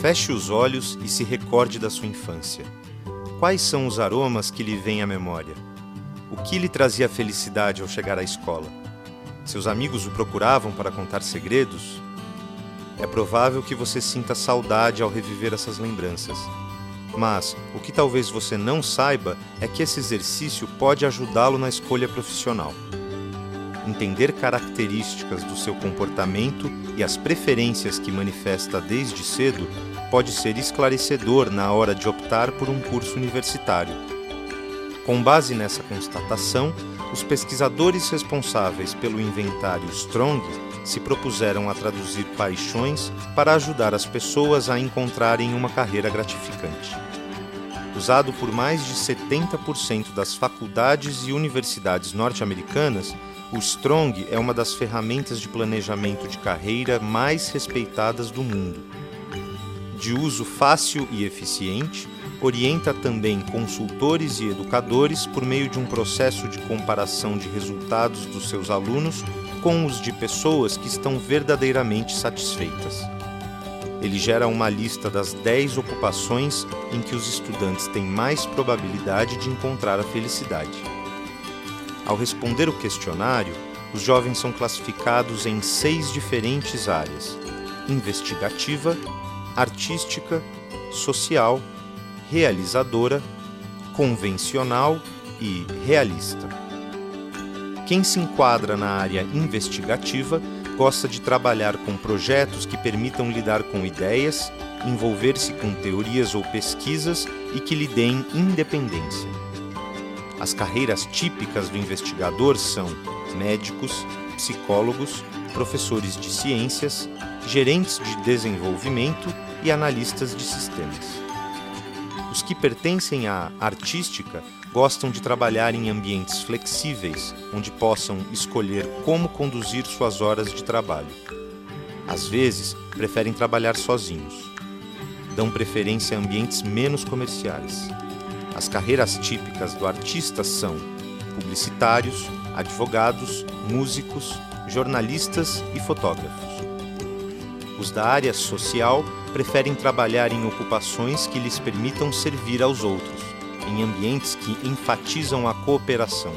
Feche os olhos e se recorde da sua infância. Quais são os aromas que lhe vêm à memória? O que lhe trazia felicidade ao chegar à escola? Seus amigos o procuravam para contar segredos? É provável que você sinta saudade ao reviver essas lembranças. Mas o que talvez você não saiba é que esse exercício pode ajudá-lo na escolha profissional. Entender características do seu comportamento e as preferências que manifesta desde cedo pode ser esclarecedor na hora de optar por um curso universitário. Com base nessa constatação, os pesquisadores responsáveis pelo inventário Strong se propuseram a traduzir paixões para ajudar as pessoas a encontrarem uma carreira gratificante. Usado por mais de 70% das faculdades e universidades norte-americanas, o Strong é uma das ferramentas de planejamento de carreira mais respeitadas do mundo. De uso fácil e eficiente, orienta também consultores e educadores por meio de um processo de comparação de resultados dos seus alunos com os de pessoas que estão verdadeiramente satisfeitas. Ele gera uma lista das 10 ocupações em que os estudantes têm mais probabilidade de encontrar a felicidade. Ao responder o questionário, os jovens são classificados em seis diferentes áreas: investigativa, artística, social, realizadora, convencional e realista. Quem se enquadra na área investigativa gosta de trabalhar com projetos que permitam lidar com ideias, envolver-se com teorias ou pesquisas e que lhe deem independência. As carreiras típicas do investigador são médicos, psicólogos, professores de ciências, gerentes de desenvolvimento e analistas de sistemas. Os que pertencem à artística gostam de trabalhar em ambientes flexíveis, onde possam escolher como conduzir suas horas de trabalho. Às vezes, preferem trabalhar sozinhos. Dão preferência a ambientes menos comerciais. As carreiras típicas do artista são publicitários, advogados, músicos, jornalistas e fotógrafos. Os da área social preferem trabalhar em ocupações que lhes permitam servir aos outros, em ambientes que enfatizam a cooperação.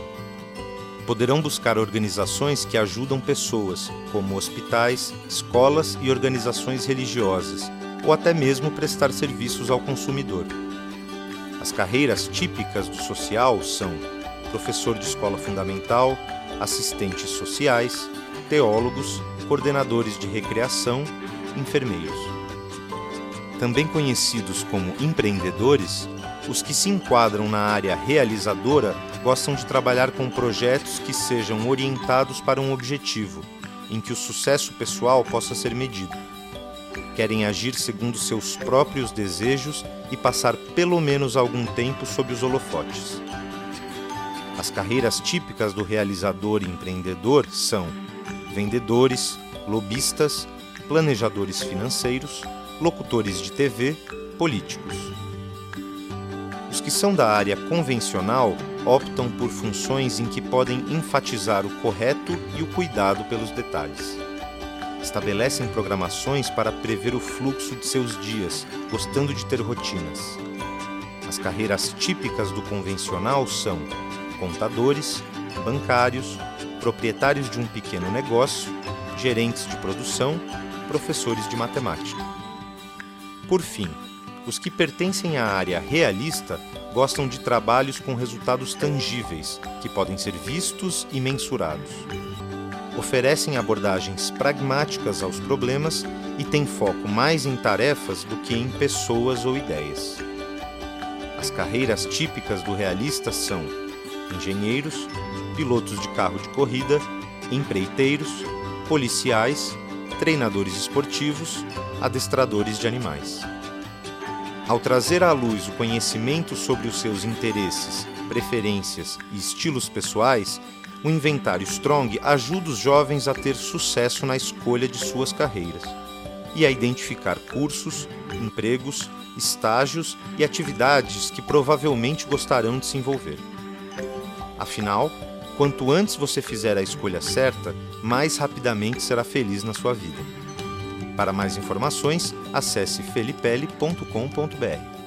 Poderão buscar organizações que ajudam pessoas, como hospitais, escolas e organizações religiosas, ou até mesmo prestar serviços ao consumidor. As carreiras típicas do social são professor de escola fundamental, assistentes sociais, teólogos, coordenadores de recreação, enfermeiros. Também conhecidos como empreendedores, os que se enquadram na área realizadora gostam de trabalhar com projetos que sejam orientados para um objetivo, em que o sucesso pessoal possa ser medido querem agir segundo seus próprios desejos e passar pelo menos algum tempo sob os holofotes. As carreiras típicas do realizador e empreendedor são vendedores, lobistas, planejadores financeiros, locutores de TV, políticos. Os que são da área convencional optam por funções em que podem enfatizar o correto e o cuidado pelos detalhes estabelecem programações para prever o fluxo de seus dias, gostando de ter rotinas. As carreiras típicas do convencional são contadores, bancários, proprietários de um pequeno negócio, gerentes de produção, professores de matemática. Por fim, os que pertencem à área realista gostam de trabalhos com resultados tangíveis, que podem ser vistos e mensurados oferecem abordagens pragmáticas aos problemas e têm foco mais em tarefas do que em pessoas ou ideias. As carreiras típicas do realista são engenheiros, pilotos de carro de corrida, empreiteiros, policiais, treinadores esportivos, adestradores de animais. Ao trazer à luz o conhecimento sobre os seus interesses, preferências e estilos pessoais, o inventário Strong ajuda os jovens a ter sucesso na escolha de suas carreiras e a identificar cursos, empregos, estágios e atividades que provavelmente gostarão de se envolver. Afinal, quanto antes você fizer a escolha certa, mais rapidamente será feliz na sua vida. Para mais informações, acesse felipelli.com.br.